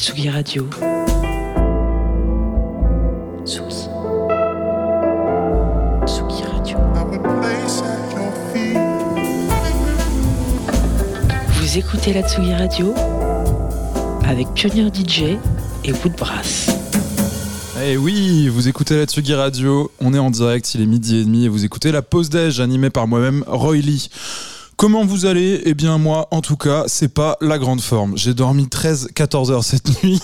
Tsugi Radio. Tsugi. Tsugi Radio. Vous écoutez la Tsugi Radio avec Pionnier DJ et Woodbrass. Eh oui, vous écoutez la Tsugi Radio, on est en direct, il est midi et demi et vous écoutez la pause déj animée par moi-même, Roy Lee. Comment vous allez? Eh bien moi, en tout cas, c'est pas la grande forme. J'ai dormi 13-14 heures cette nuit,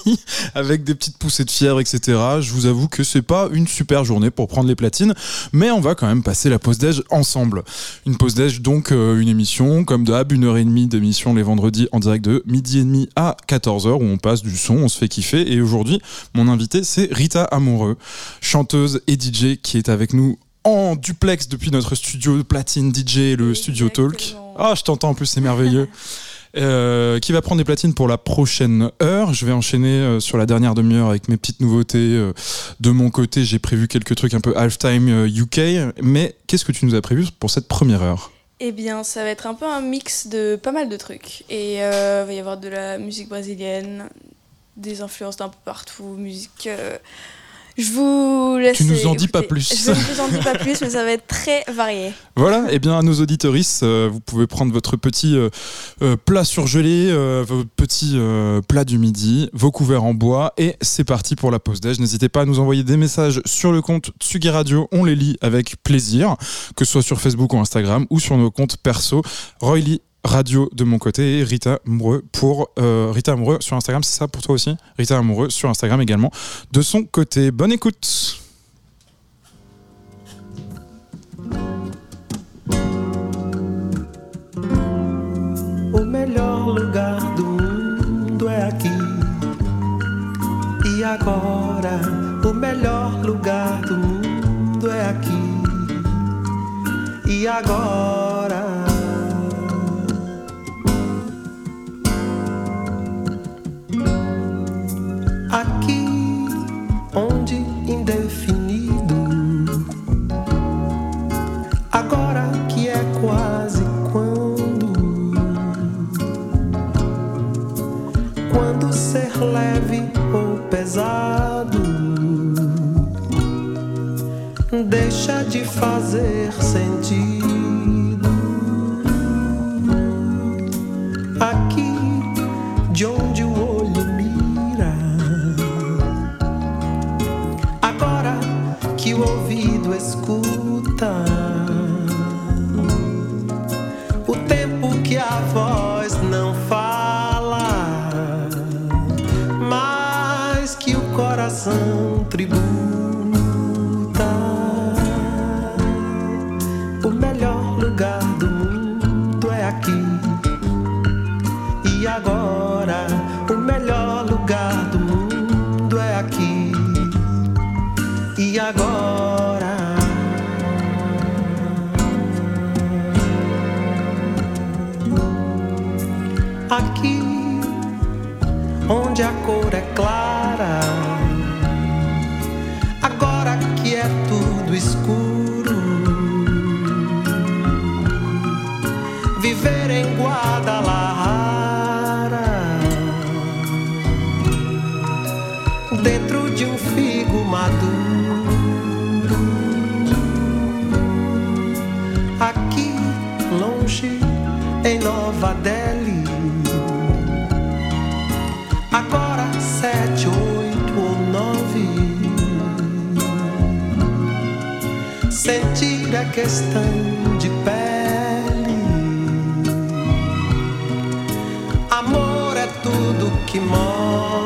avec des petites poussées de fièvre, etc. Je vous avoue que c'est pas une super journée pour prendre les platines, mais on va quand même passer la pause déj ensemble. Une pause déj, donc euh, une émission, comme d'hab, une heure et demie d'émission les vendredis en direct de midi et demi à 14 heures, où on passe du son, on se fait kiffer. Et aujourd'hui, mon invité, c'est Rita Amoureux, chanteuse et DJ qui est avec nous en duplex depuis notre studio platine DJ, le studio Talk. Ah, je t'entends en plus, c'est merveilleux. Euh, qui va prendre des platines pour la prochaine heure? Je vais enchaîner euh, sur la dernière demi-heure avec mes petites nouveautés. euh, de mon côté, j'ai prévu quelques trucs un peu halftime UK. Mais qu'est-ce que tu nous as prévu pour cette première heure? Eh bien, ça va être un peu un mix de pas mal de trucs. Et il va y avoir de la musique brésilienne, des influences d'un peu partout, musique. Je vous laisse. Tu nous en dis pas plus. Je ne vous en dis pas plus, mais ça va être très varié. Voilà, et bien à nos auditoristes, euh, vous pouvez prendre votre petit euh, euh, plat surgelé, euh, petits euh, plats du midi, vos couverts en bois, et c'est parti pour la pause déj. N'hésitez pas à nous envoyer des messages sur le compte Tsugi Radio, on les lit avec plaisir, que ce soit sur Facebook ou Instagram, ou sur nos comptes perso. Roy Lee Radio de mon côté et Rita Amoureux pour euh, Rita Amoureux sur Instagram, c'est ça pour toi aussi? Rita Amoureux sur Instagram également de son côté. Bonne écoute. O melhor lugar do mundo é aqui. E agora, o melhor lugar do mundo é aqui. E agora. Deixa de fazer sentido. Glass. Questão de pele. Amor é tudo que move.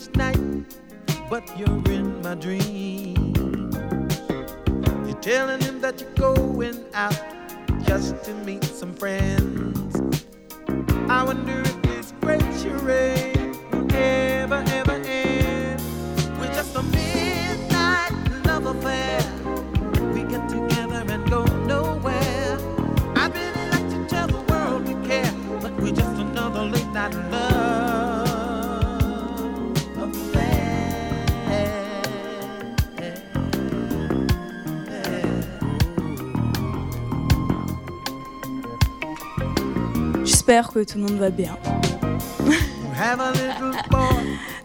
each night, but you're in my dreams. You're telling him that you're going out just to meet some friends. I wonder if this great charade will ever, ever end with just a midnight love affair. que tout le monde va bien.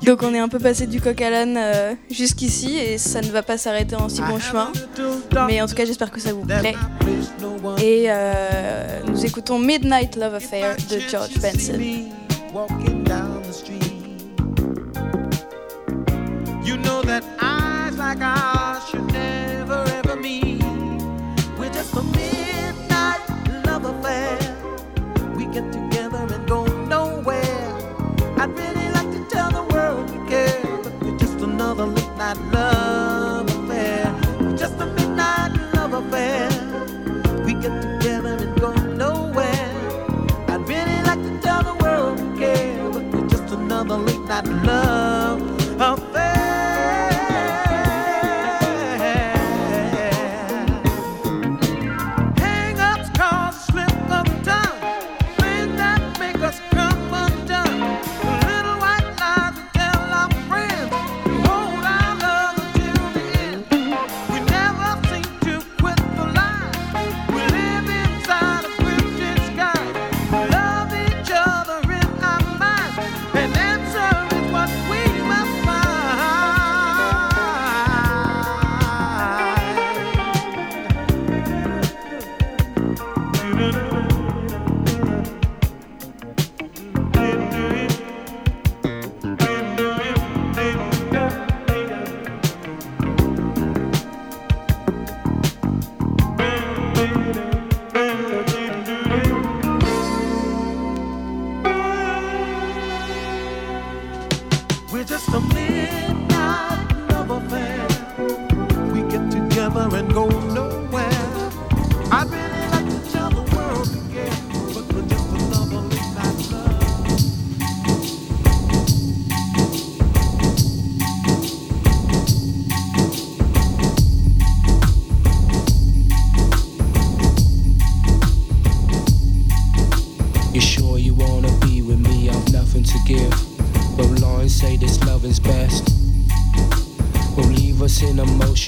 Donc on est un peu passé du coq à l'âne euh, jusqu'ici et ça ne va pas s'arrêter en si bon chemin. Mais en tout cas j'espère que ça vous plaît. Et euh, nous écoutons Midnight Love Affair de George Benson. not love.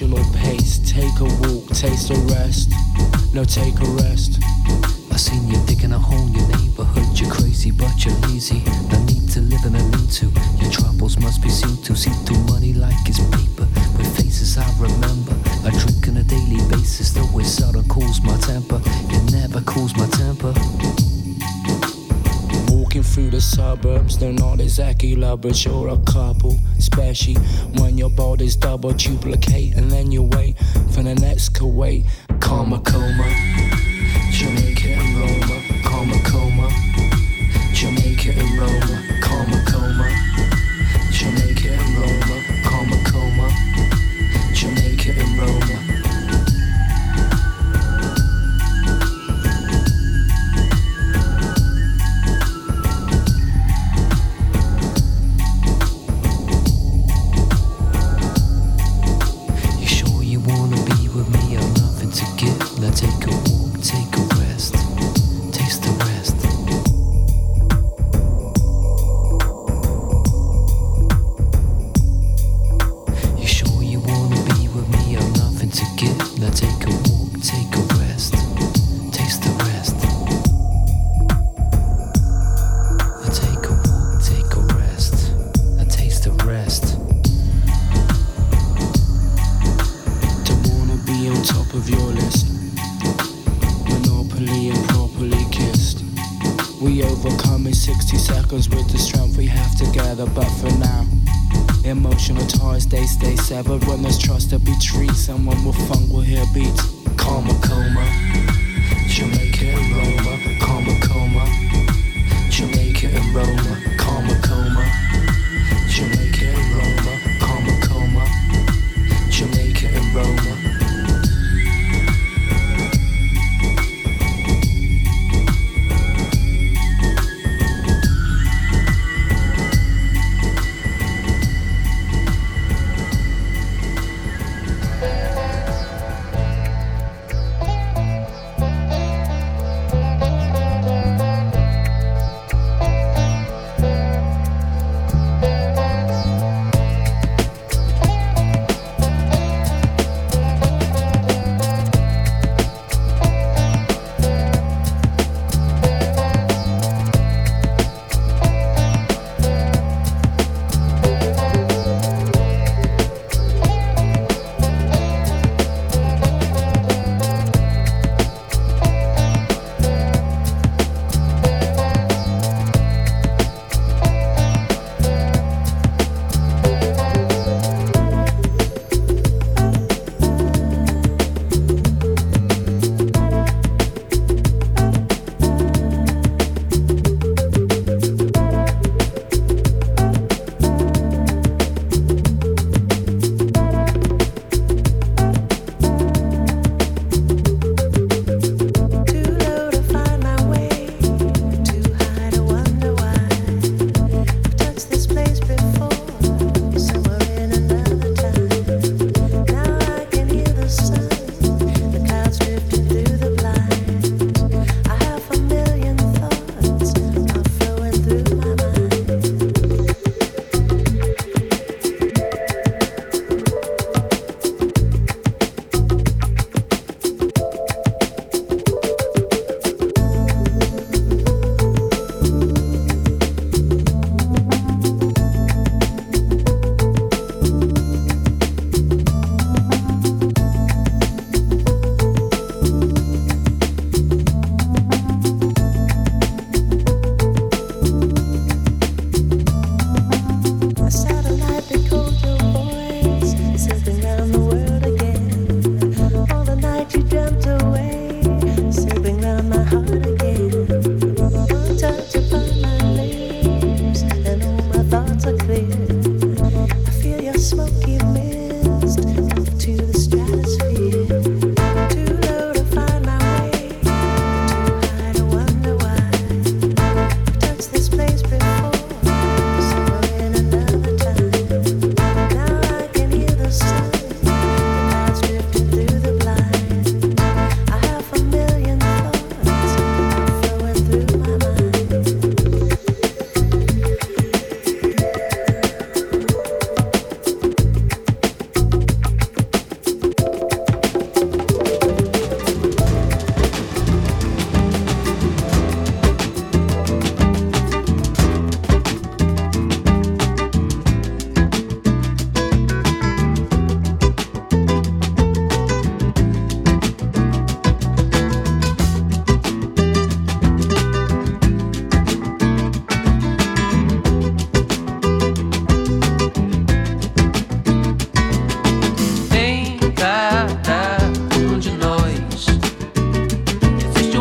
emotional pace. Take a walk, taste a rest. No, take a rest. I seen you digging a hole in your neighborhood. You're crazy, but you're lazy. No need to live in a need to. Your troubles must be seen to. See through money like it's paper. through the suburbs. They're not exactly lovers, you're a couple, especially when your body's double duplicate, and then you wait for the next Kuwait, coma, coma, Jamaica.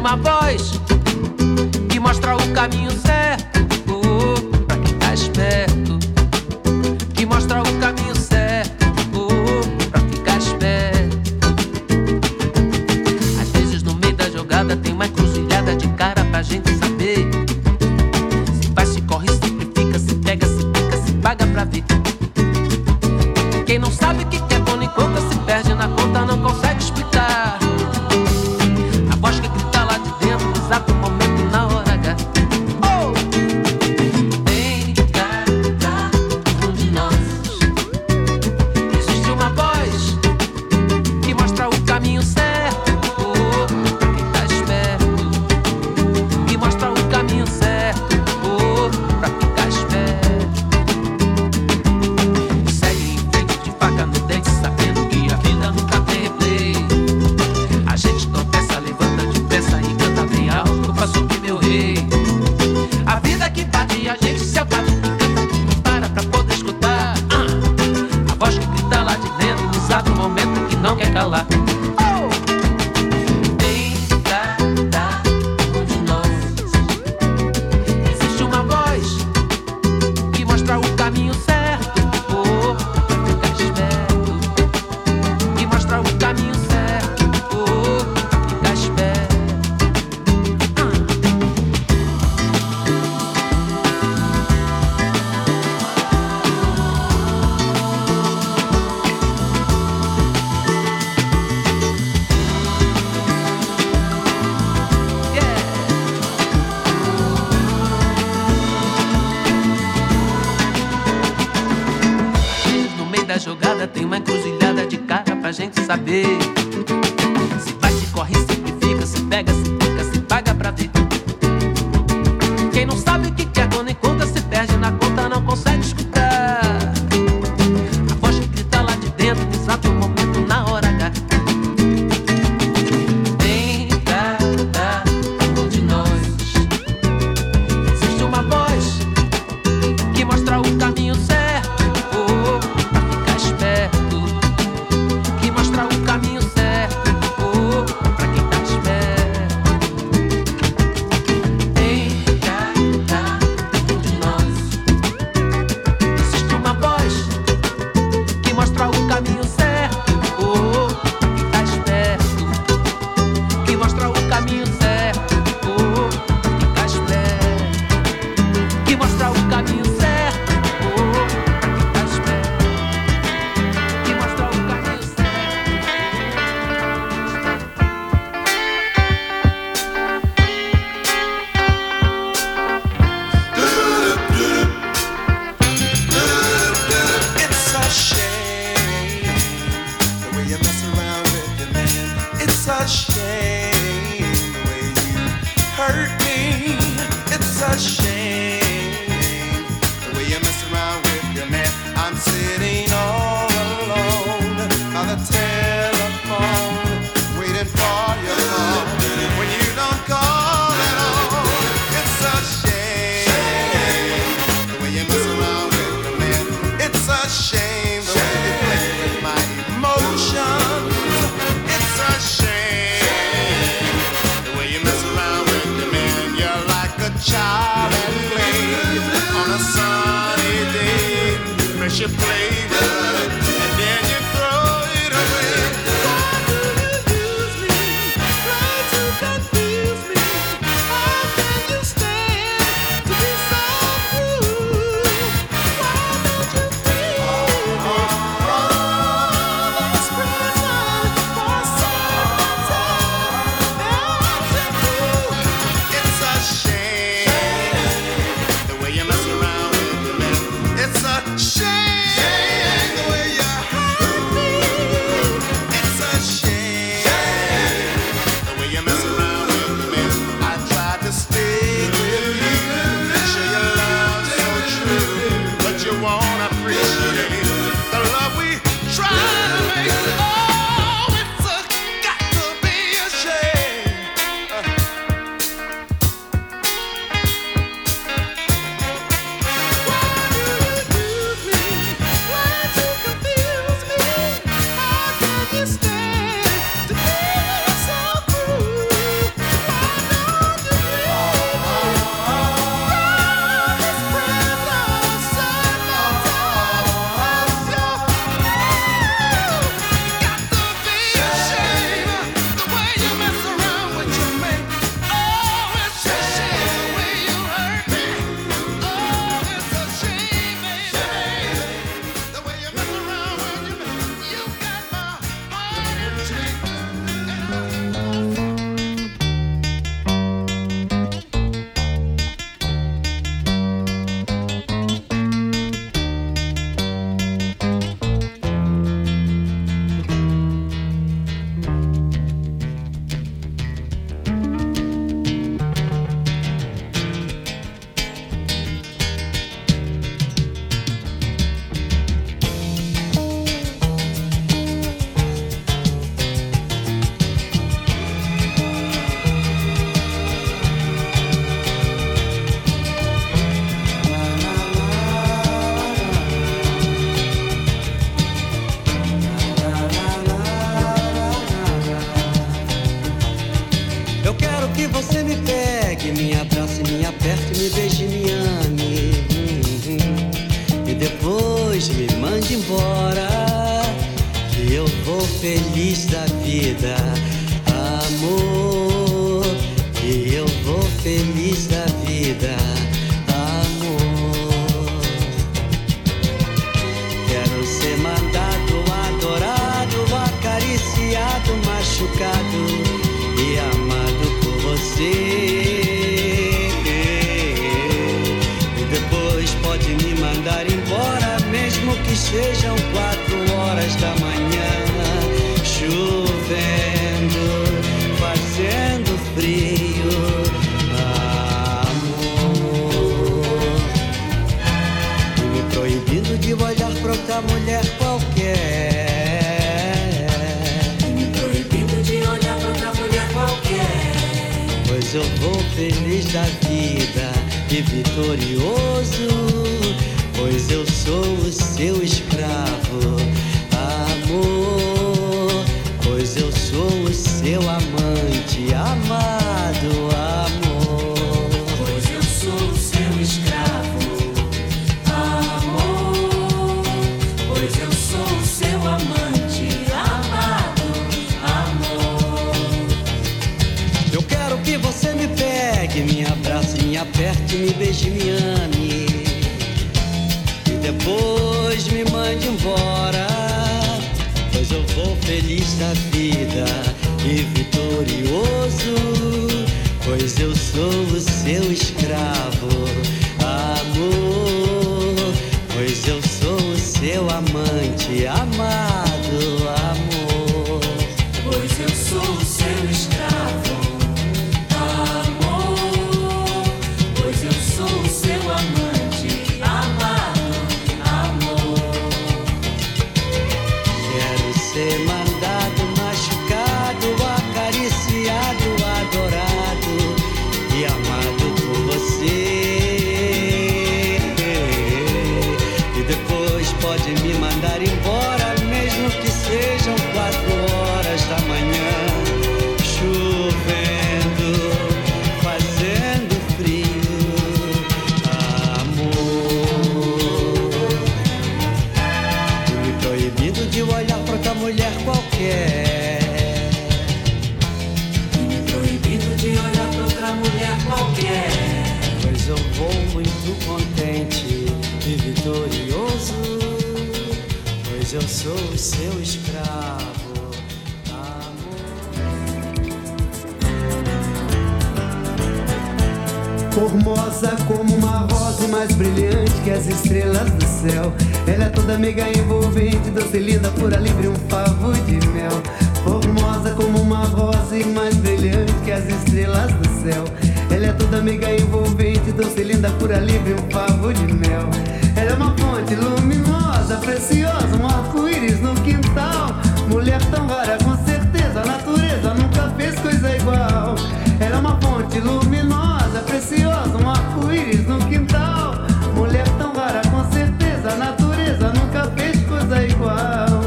uma voz que mostra o caminho certo. Saber. pode me mandar embora, mesmo que sejam rosa como uma rosa mais brilhante que as estrelas do céu. Ela é toda meiga envolvente, doce linda, pura, livre, um favo de mel. Formosa como uma rosa e mais brilhante que as estrelas do céu. Ela é toda meiga envolvente, doce linda, pura, livre, um favo de mel. Ela é uma fonte luminosa, preciosa, um arco-íris no quintal. Mulher tão rara, com certeza, a natureza nunca fez coisa igual. Ela é uma fonte luminosa, preciosa, um arco arco-íris no quintal. Mulher tão rara, com certeza, a natureza nunca fez coisa igual.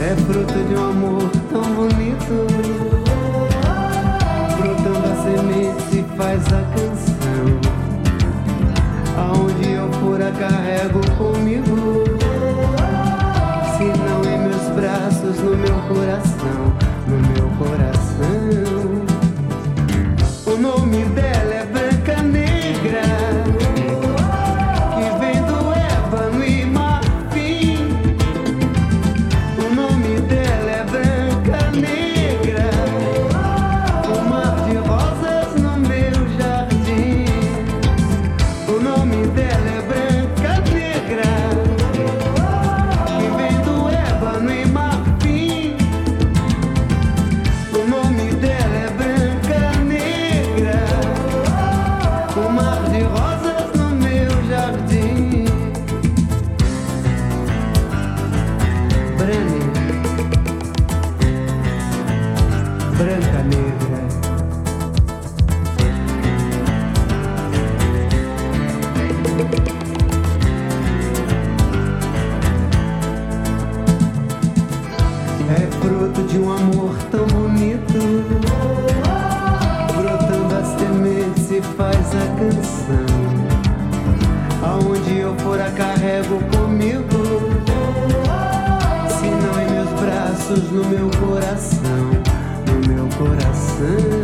É fruto de um amor tão bonito. Brotando a semente faz a canção. Aonde eu for a carrego comigo. Say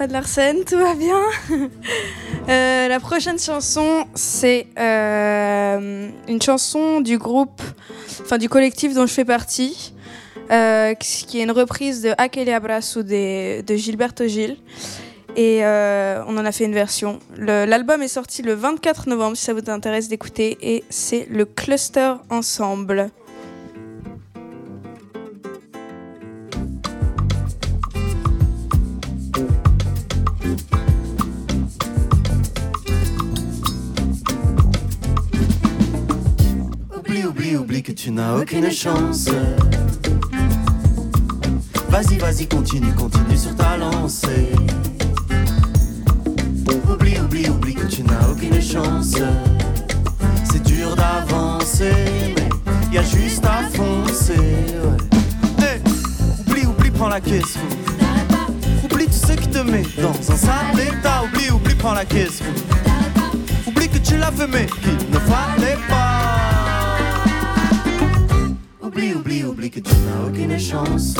pas de Larsen, tout va bien. Euh, la prochaine chanson, c'est euh, une chanson du groupe, enfin du collectif dont je fais partie, euh, qui est une reprise de Aquele Abraço de, de Gilberto Gil. Et on en a fait une version. L'album est sorti le 24 novembre, si ça vous intéresse d'écouter, et c'est le Cluster Ensemble. Oublie, que tu n'as aucune chance. Vas-y, vas-y, continue, continue sur ta lancée. Oublie, oublie, oublie que tu n'as aucune chance. C'est dur d'avancer, mais y a juste à foncer. ouais. Oublie, oublie, prends la caisse. Oublie tout ce qui te met dans un sale état. Oublie, oublie, prends la caisse. Oublie que tu l'as fait, mais qu'il ne fallait pas. Oublie, oublie, oublie que tu n'as aucune chance.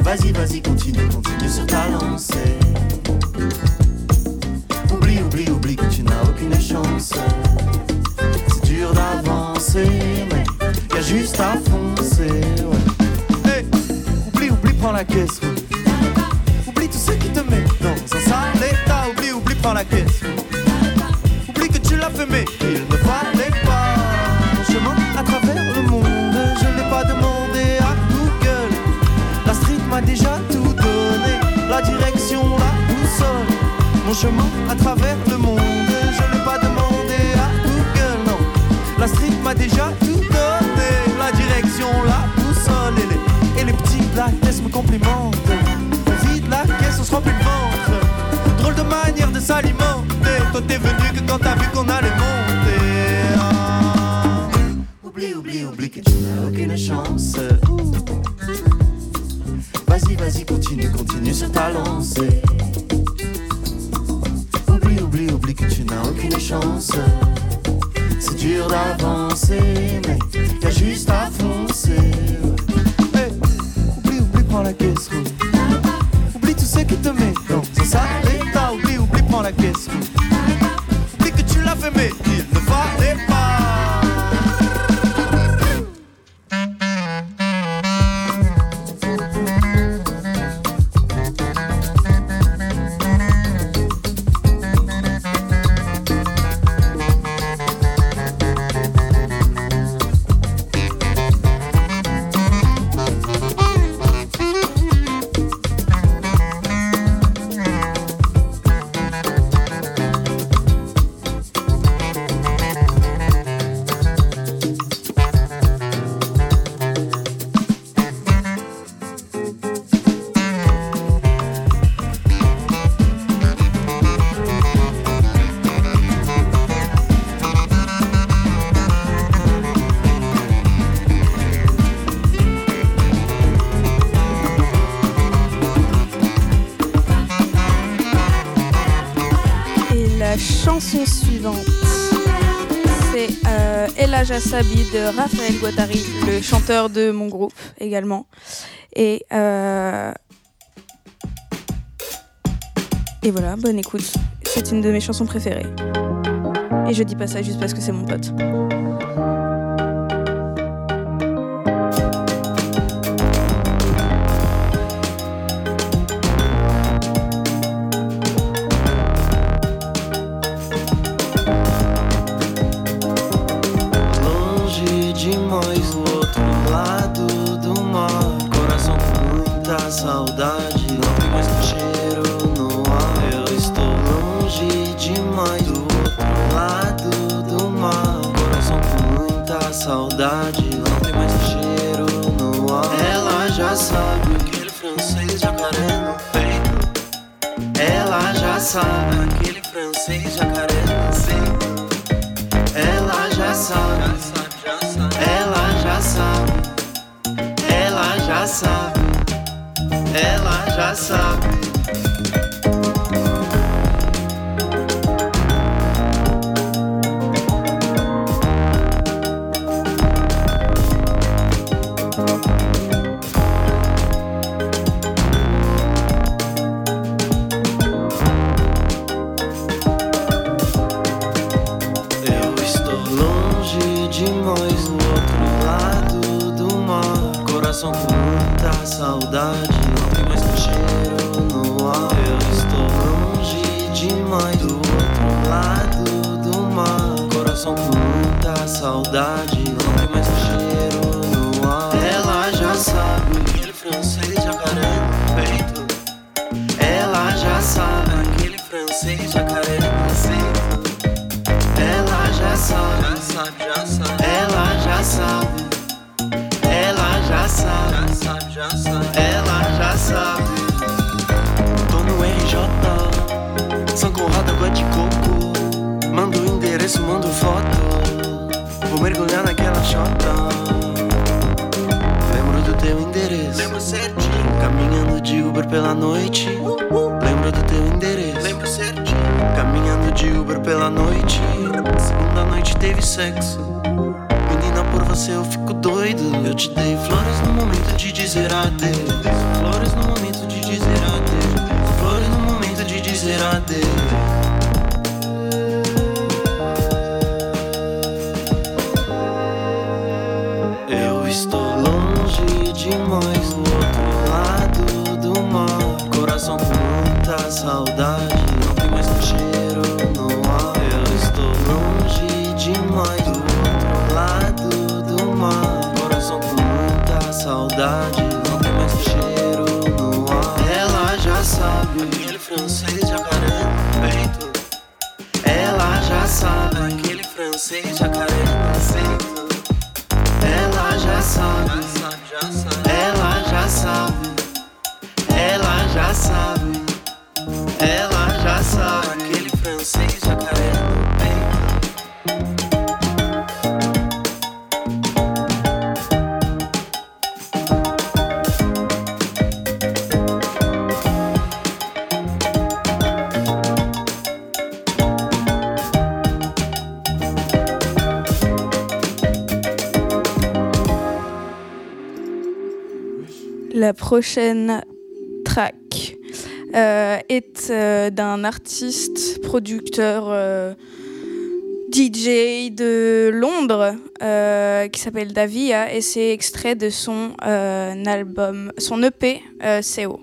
Vas-y, vas-y, continue, continue sur ta lancée. Oublie, oublie, oublie que tu n'as aucune chance. C'est dur d'avancer, mais y a juste à foncer. ouais. Hey, oublie, oublie, prends la caisse. Oublie tout ce qui te met dans un sale état. Oublie, oublie, prends la caisse. Oublie que tu l'as fait, mais la direction, la boussole. Mon chemin à travers le monde, je ne l'ai pas demandé à Google, non. La street m'a déjà tout donné, la direction, la boussole. Et les, et les petits de la caisse me complimentent. On vide la caisse, on se remplit le ventre. Drôle de manière de s'alimenter. Toi t'es venu que quand t'as vu qu'on allait monter. Ah. Oublie, oublie, oublie que tu n'as aucune chance. Continue, sur ta lancée. Oublie, oublie, oublie que tu n'as aucune chance. C'est dur d'avancer, mais a juste à foncer. oublie, oublie, prends la caisse. roule. Oublie tout ce qui te met dans un sale état. Oublie, oublie, prends la caisse. roule. Oublie que tu l'as fait, mais il ne fallait pas. Jassabi de Raphaël Guattari, le chanteur de mon groupe également. Euh, et voilà, bonne écoute. C'est une de mes chansons préférées. Et je dis pas ça juste parce que c'est mon pote. Muita saudade, não tem mais cheiro no ar. Eu estou longe demais do outro lado do mar. Coração com muita saudade, coco. Manda o endereço, mando foto. Vou mergulhar naquela chota. Lembro do teu endereço. Lembro certinho. Caminhando de Uber pela noite. Lembro do teu endereço. Lembro certinho. Caminhando de Uber pela noite. Segunda noite teve sexo. Menina, por você eu fico doido. Eu te dei flores no momento de dizer adeus. Flores no momento de dizer adeus. Flores no momento de dizer adeus. Francês jacaré no. Ela já sabe aquele francês jacaré prochaine track euh, est euh, d'un artiste, producteur, euh, DJ de Londres qui s'appelle Davia et c'est extrait de son album, son EP CO.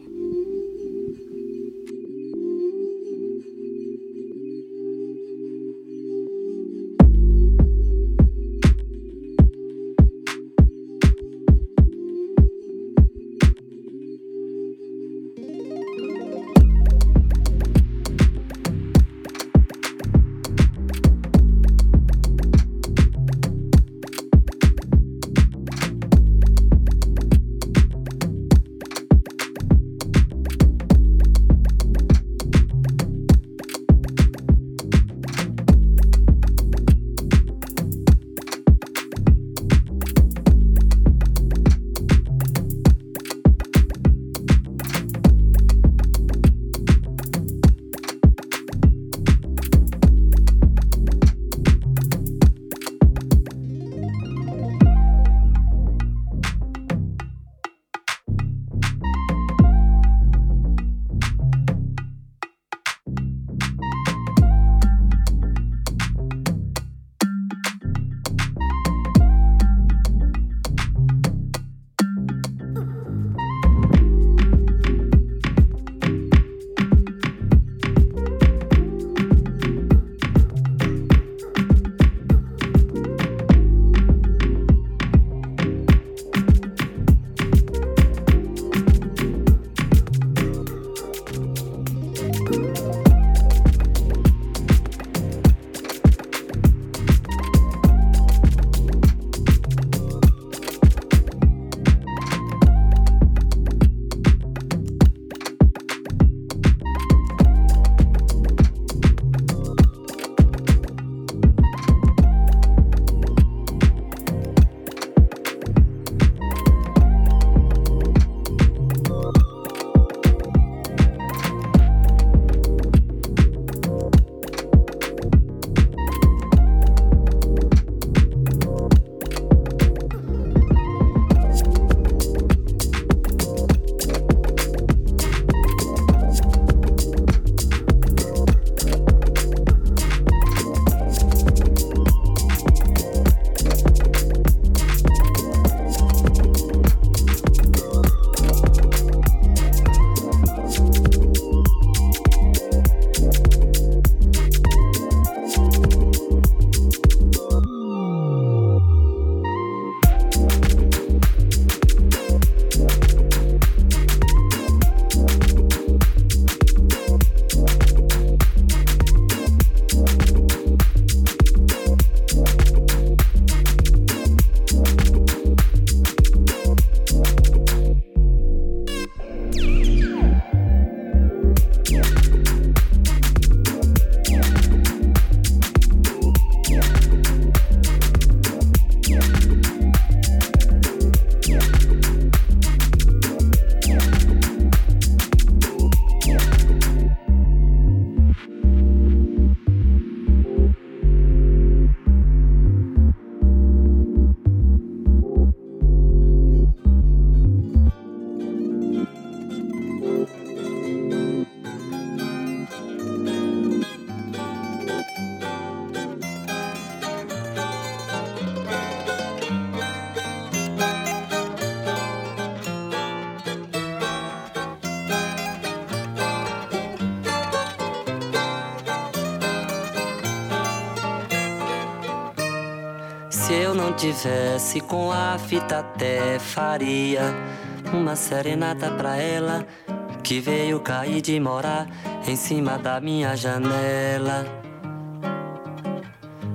tivesse com a fita até faria uma serenata pra ela que veio cair de morar em cima da minha janela.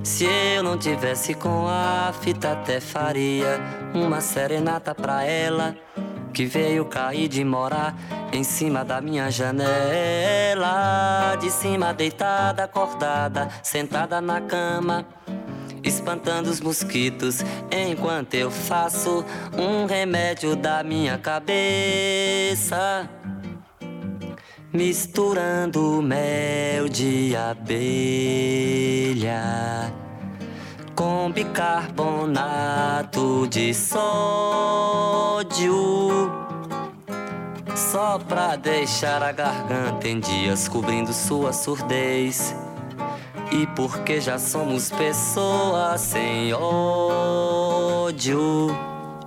Se eu não tivesse com a fita até faria uma serenata pra ela que veio cair de morar em cima da minha janela, de cima deitada, acordada, sentada na cama espantando os mosquitos enquanto eu faço um remédio da minha cabeça. Misturando mel de abelha com bicarbonato de sódio. Só pra deixar a garganta em dias cobrindo sua surdez. E porque já somos pessoas sem ódio.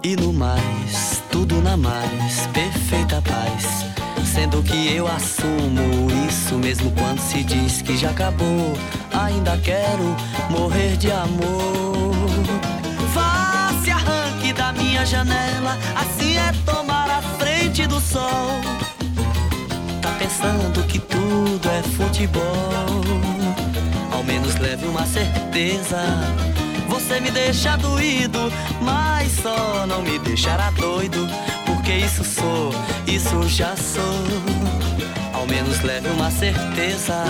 E no mais, tudo na mais, perfeita paz. Sendo que eu assumo isso mesmo quando se diz que já acabou. Ainda quero morrer de amor. Vá se arranque da minha janela, assim é tomar a frente do sol. Tá pensando que tudo é futebol menos leve uma certeza. Você me deixa doído, mas só não me deixará doido. Porque isso sou, isso já sou. Ao menos leve uma certeza.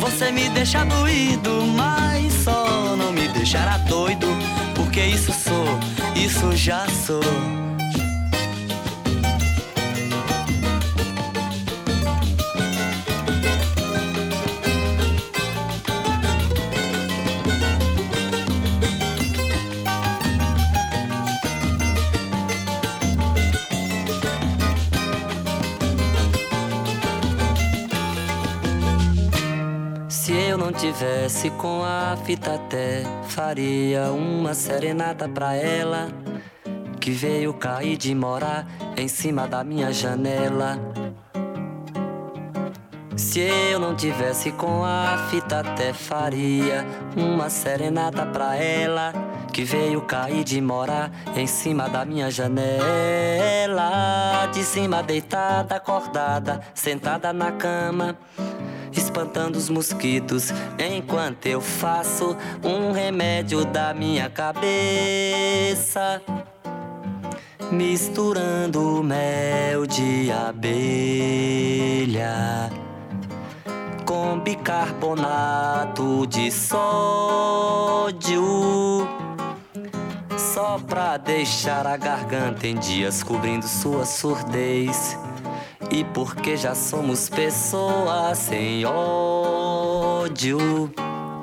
Você me deixa doído, mas só não me deixará doido. Porque isso sou, isso já sou. Tivesse com a fita até faria uma serenata pra ela que veio cair de morar em cima da minha janela. Se eu não tivesse com a fita até faria uma serenata pra ela que veio cair de morar em cima da minha janela, de cima deitada, acordada, sentada na cama espantando os mosquitos enquanto eu faço um remédio da minha cabeça. Misturando mel de abelha com bicarbonato de sódio. Só pra deixar a garganta em dias cobrindo sua surdez. E porque já somos pessoas sem ódio.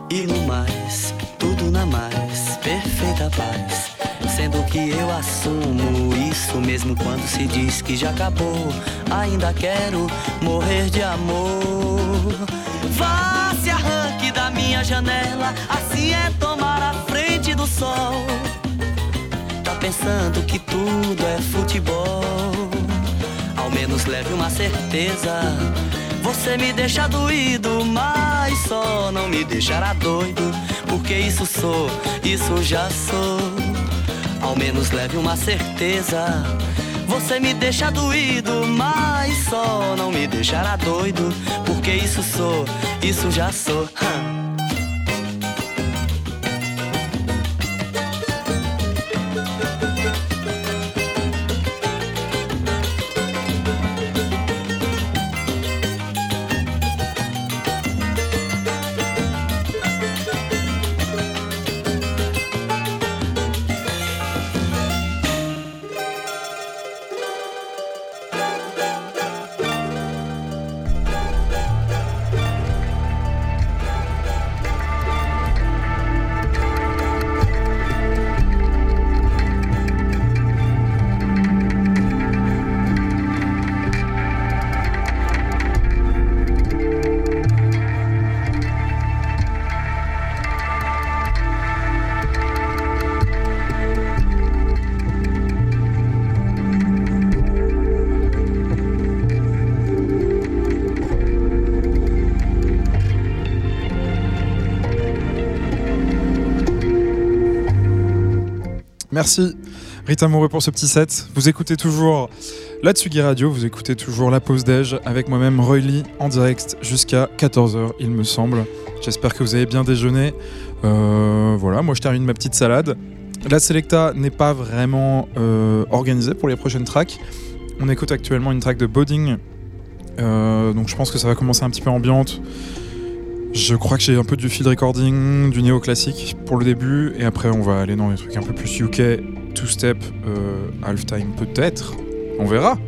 E no mais, tudo na mais, perfeita paz. Sendo que eu assumo isso mesmo quando se diz que já acabou. Ainda quero morrer de amor. Vá se arranque da minha janela, assim é tomar a frente do sol. Tá pensando que tudo é futebol menos leve uma certeza. Você me deixa doído, mas só não me deixará doido. Porque isso sou, isso já sou. Ao menos leve uma certeza. Você me deixa doído, mas só não me deixará doido. Porque isso sou, isso já sou. Hum. Merci Rita Amoureux pour ce petit set. Vous écoutez toujours la Tsugi Radio, vous écoutez toujours la pause déj avec moi-même Roy Lee en direct jusqu'à 14h il me semble. J'espère que vous avez bien déjeuné. Euh, voilà, moi je termine ma petite salade. La Selecta n'est pas vraiment euh, organisée pour les prochaines tracks. On écoute actuellement une track de Bodding. Euh, donc je pense que ça va commencer un petit peu ambiante. Je crois que j'ai un peu du field recording, du néo-classique pour le début, et après on va aller dans des trucs un peu plus UK, two-step, euh, half-time peut-être. On verra.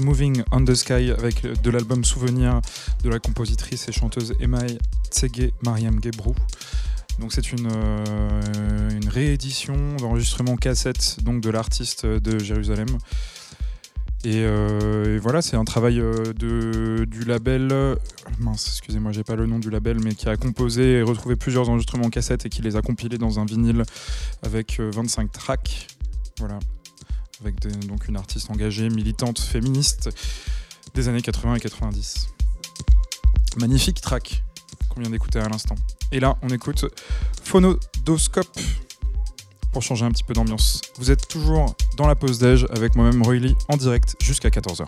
Moving on the Sky avec de l'album Souvenir de la compositrice et chanteuse Emai Tsege Mariam Gebrou. Donc c'est une, euh, une réédition d'enregistrement cassette donc de l'artiste de Jérusalem. Et, euh, voilà, c'est un travail euh, du label. Mince, excusez-moi, j'ai pas le nom du label, mais qui a composé et retrouvé plusieurs enregistrements cassettes et qui les a compilés dans un vinyle avec euh, 25 tracks. Voilà. Avec donc une artiste engagée, militante, féministe des années 80 et 90. Magnifique track qu'on vient d'écouter à l'instant. Et là, on écoute Phonodoscope pour changer un petit peu d'ambiance. Vous êtes toujours dans la pause déj avec moi-même Roy Lee en direct jusqu'à 14h.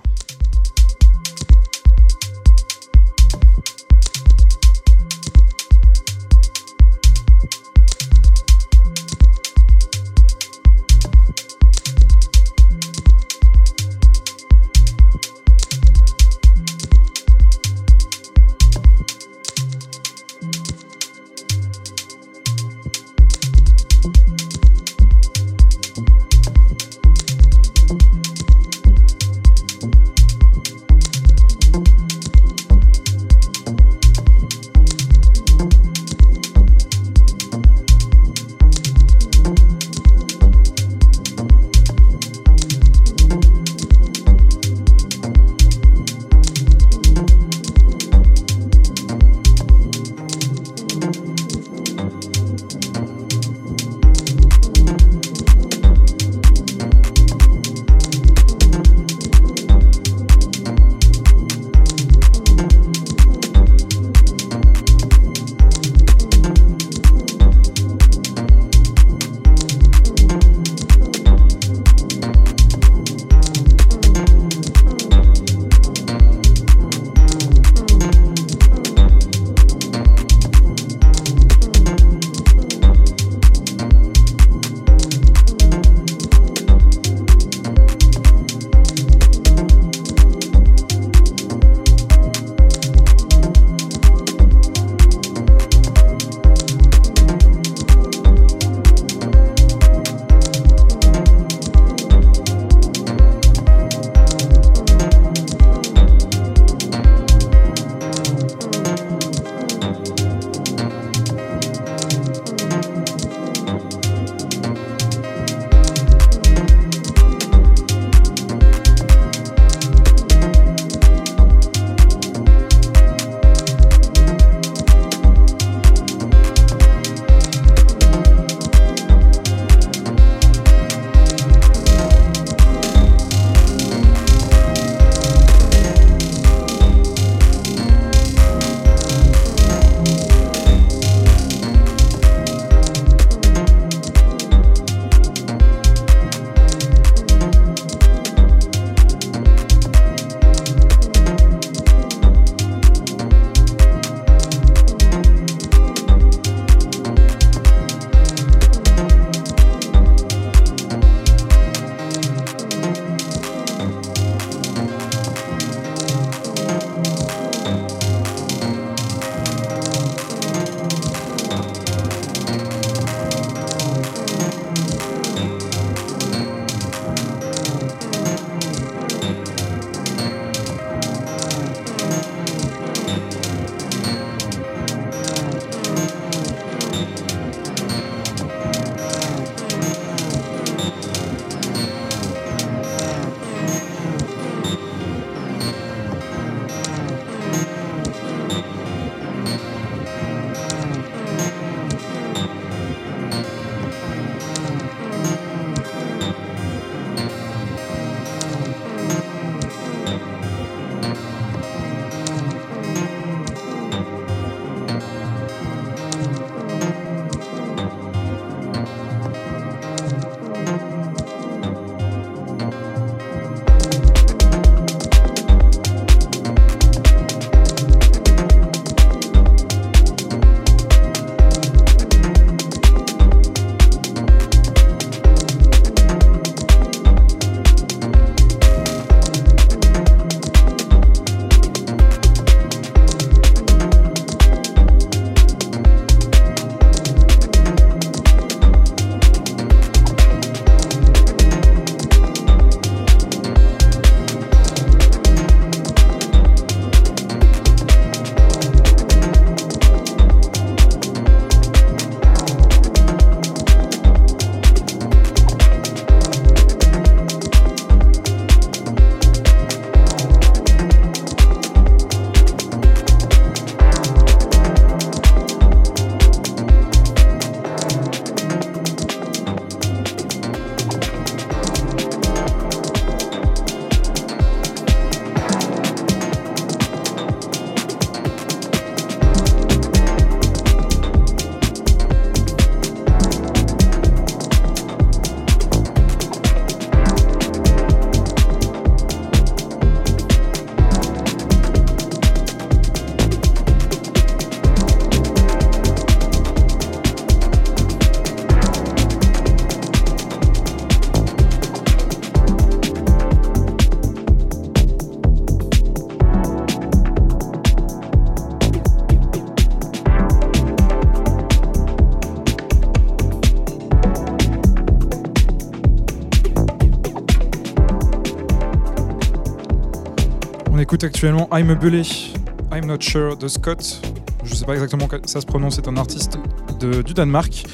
Actuellement I'm a Bully, I'm Not Sure de Scott. Je sais pas exactement comment ça se prononce, c'est un artiste du Danemark.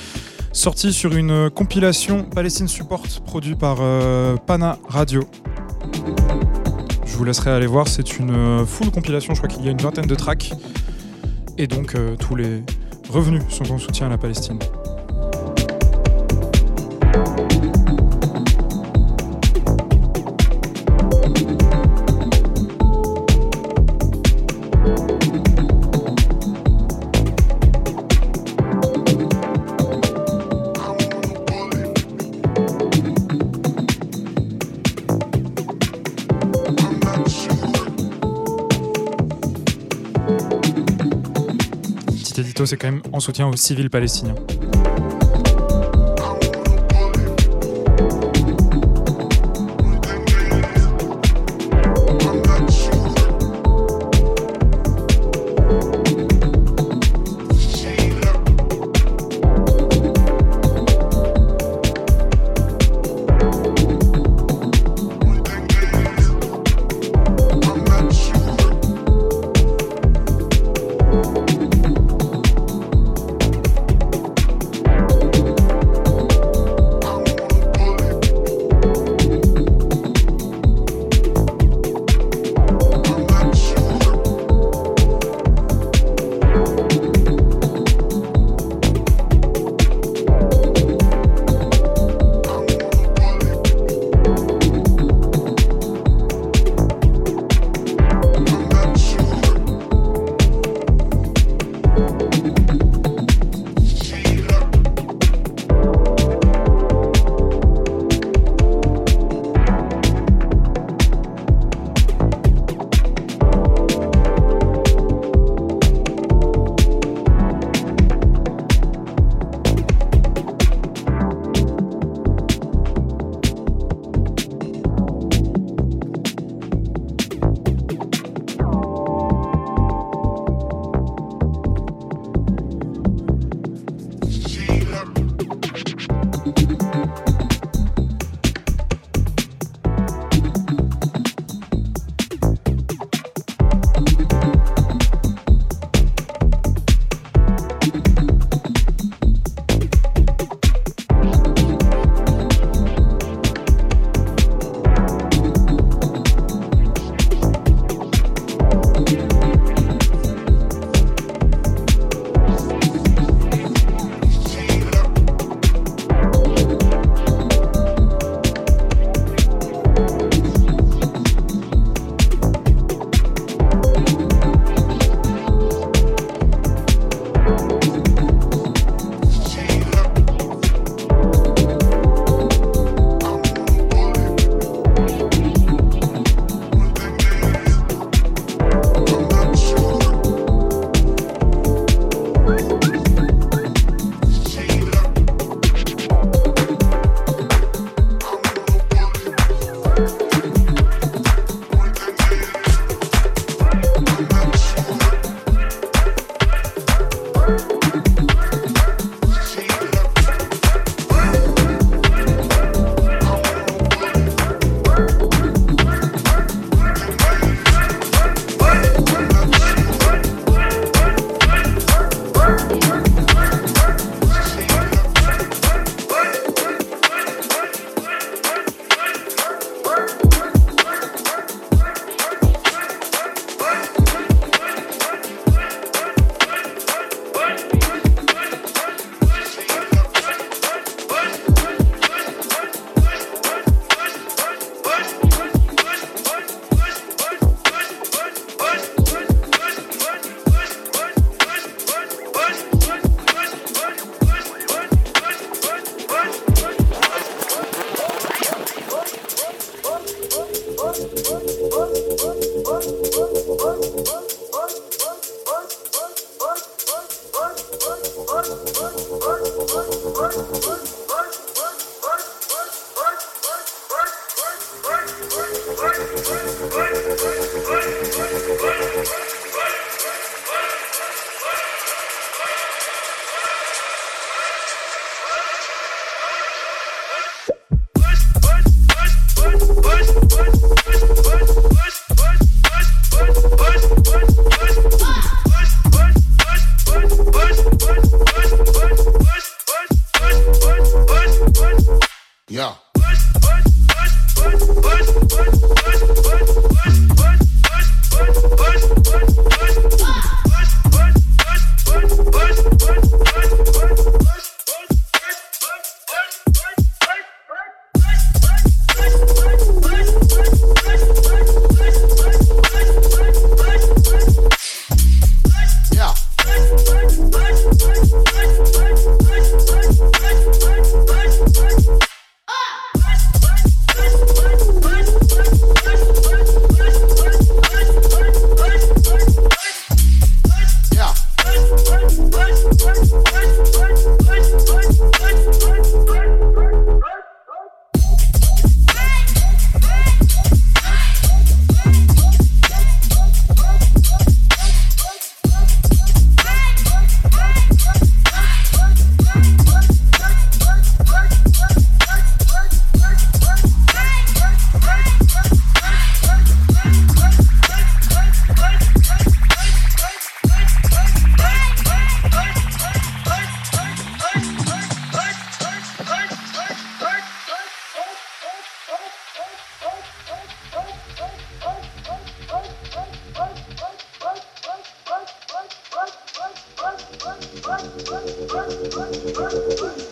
Sorti sur une compilation Palestine Support produit par euh, Pana Radio. Je vous laisserai aller voir, c'est une euh, full compilation, je crois qu'il y a une vingtaine de tracks. Et donc euh, tous les revenus sont en soutien à la Palestine. C'est quand même en soutien aux civils palestiniens. Thank you.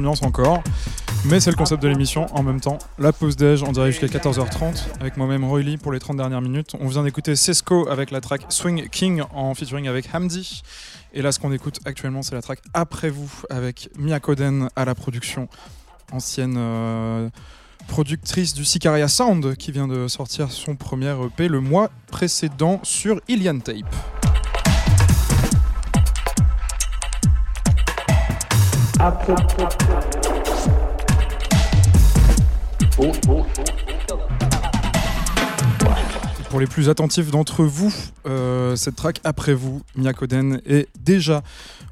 D'ambiance encore. Mais c'est le concept de l'émission en même temps. La pause déj en direct jusqu'à 14h30 avec moi-même Roy Lee pour les 30 dernières minutes. On vient d'écouter Sesco avec la track Swing King en featuring avec Hamdi. Et là, ce qu'on écoute actuellement, c'est la track Après vous avec Mia Koden à la production, ancienne euh, productrice du Sicaria Sound qui vient de sortir son premier EP le mois précédent sur Ilian Tape. Pour les plus attentifs d'entre vous, euh, cette track après vous, Miakoden, est déjà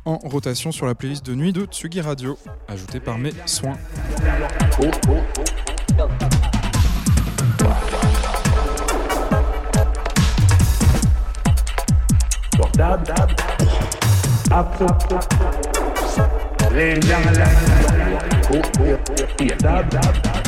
en rotation sur la playlist de nuit de Tsugi Radio, ajoutée par mes soins. damn that's the way i like it hey damn that's the way you like it hey damn that's the way you like it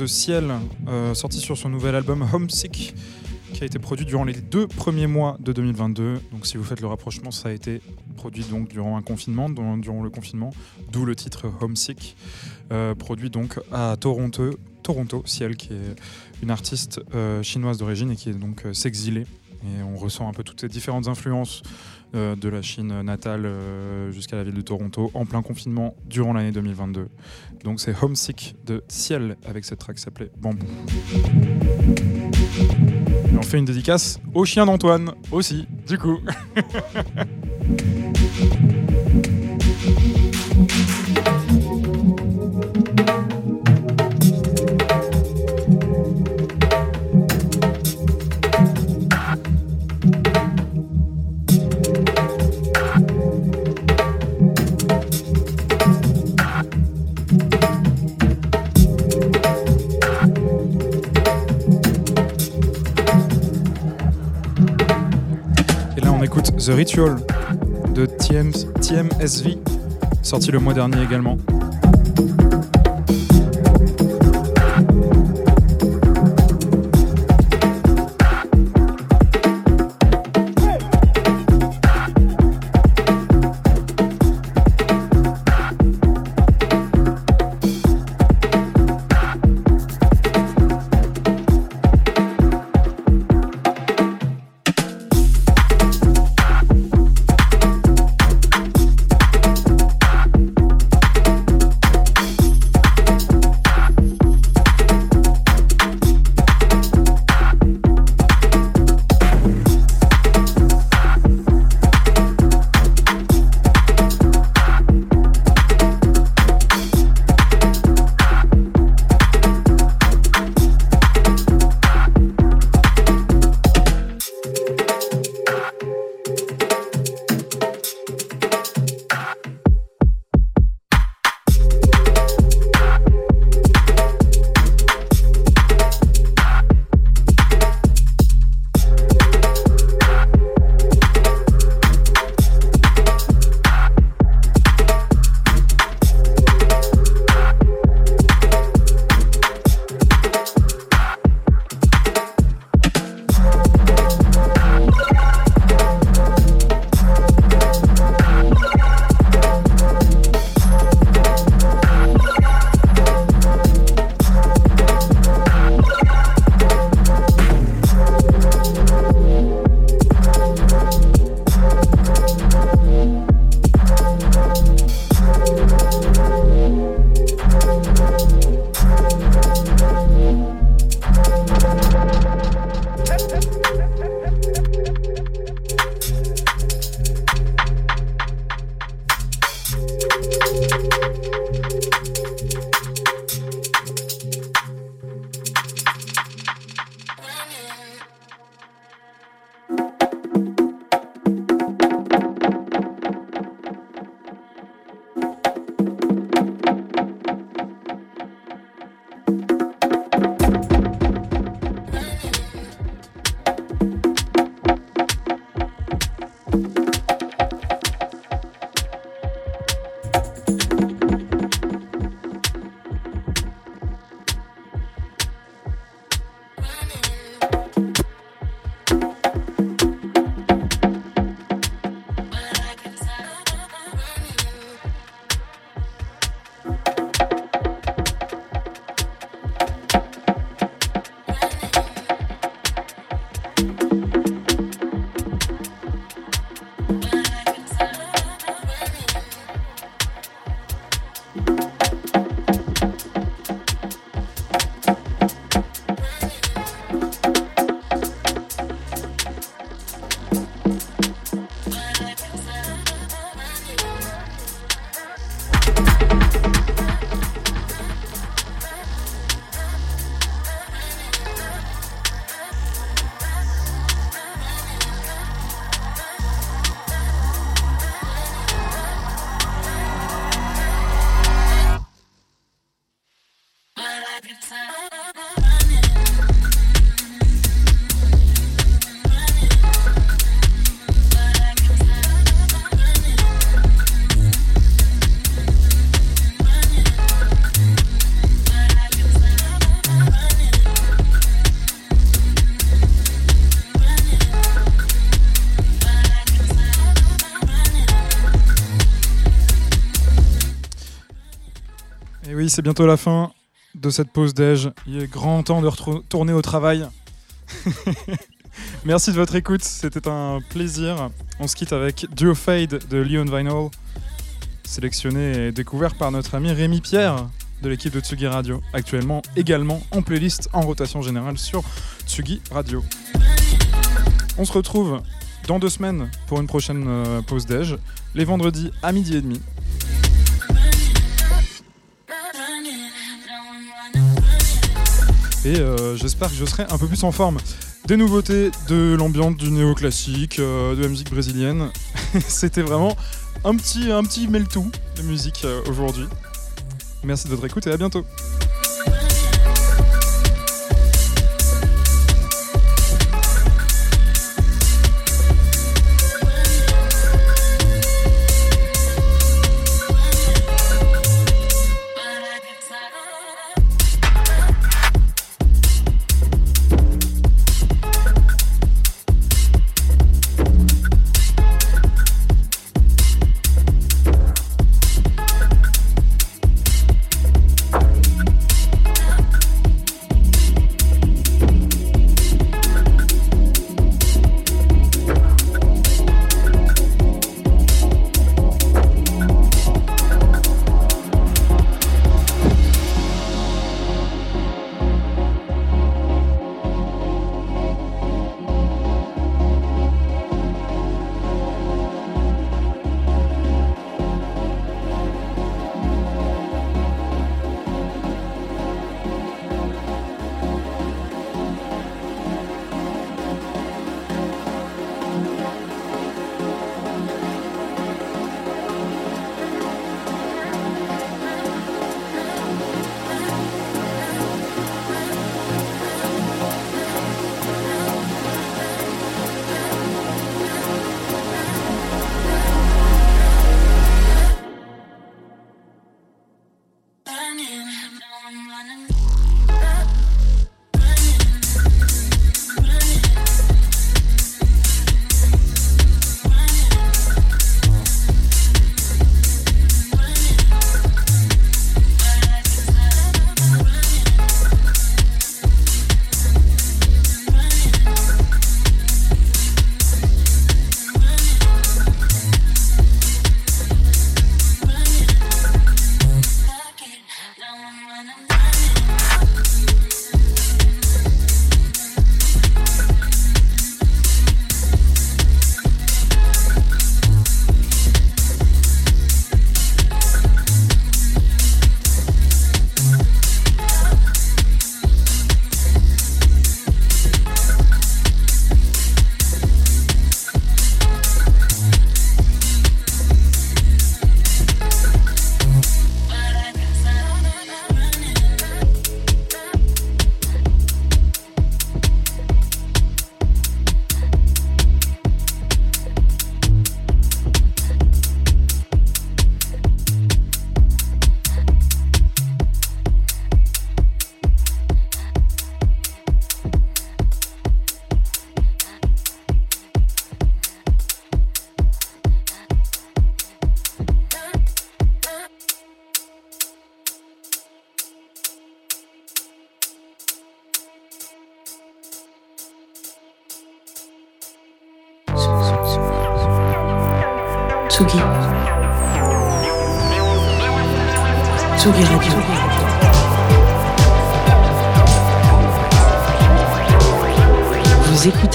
De Ciel, euh, sorti sur son nouvel album Homesick, qui a été produit durant les deux premiers mois de 2022. Donc si vous faites le rapprochement, ça a été produit donc durant un confinement, durant, le confinement, d'où le titre Homesick, euh, produit donc à Toronto, Toronto, Ciel, qui est une artiste euh, chinoise d'origine et qui est donc s'exiler. Et on ressent un peu toutes ces différentes influences euh, de la Chine natale euh, jusqu'à la ville de Toronto en plein confinement durant l'année 2022. Donc c'est Homesick de Ciel avec cette track qui s'appelait Bambou. Et on fait une dédicace au chien d'Antoine aussi, du coup. The Ritual de TM, TMSV, sorti le mois dernier également. C'est bientôt la fin de cette pause déj. Il est grand temps de retourner au travail. Merci de votre écoute, c'était un plaisir. On se quitte avec Duo Fade de Leon Vinyl, sélectionné et découvert par notre ami Rémi Pierre de l'équipe de Tsugi Radio, actuellement également en playlist en rotation générale sur Tsugi Radio. On se retrouve dans deux semaines pour une prochaine euh, pause déj, les vendredis à midi et demi. Et euh, j'espère que je serai un peu plus en forme. Des nouveautés, de l'ambiance, du néoclassique, euh, de la musique brésilienne. C'était vraiment un petit, un petit mêle-tout de musique euh, aujourd'hui. Merci de votre écoute et à bientôt.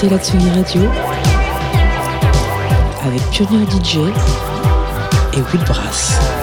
Vous écoutez la Tsugi Radio avec Pionnier DJ et Will Brass.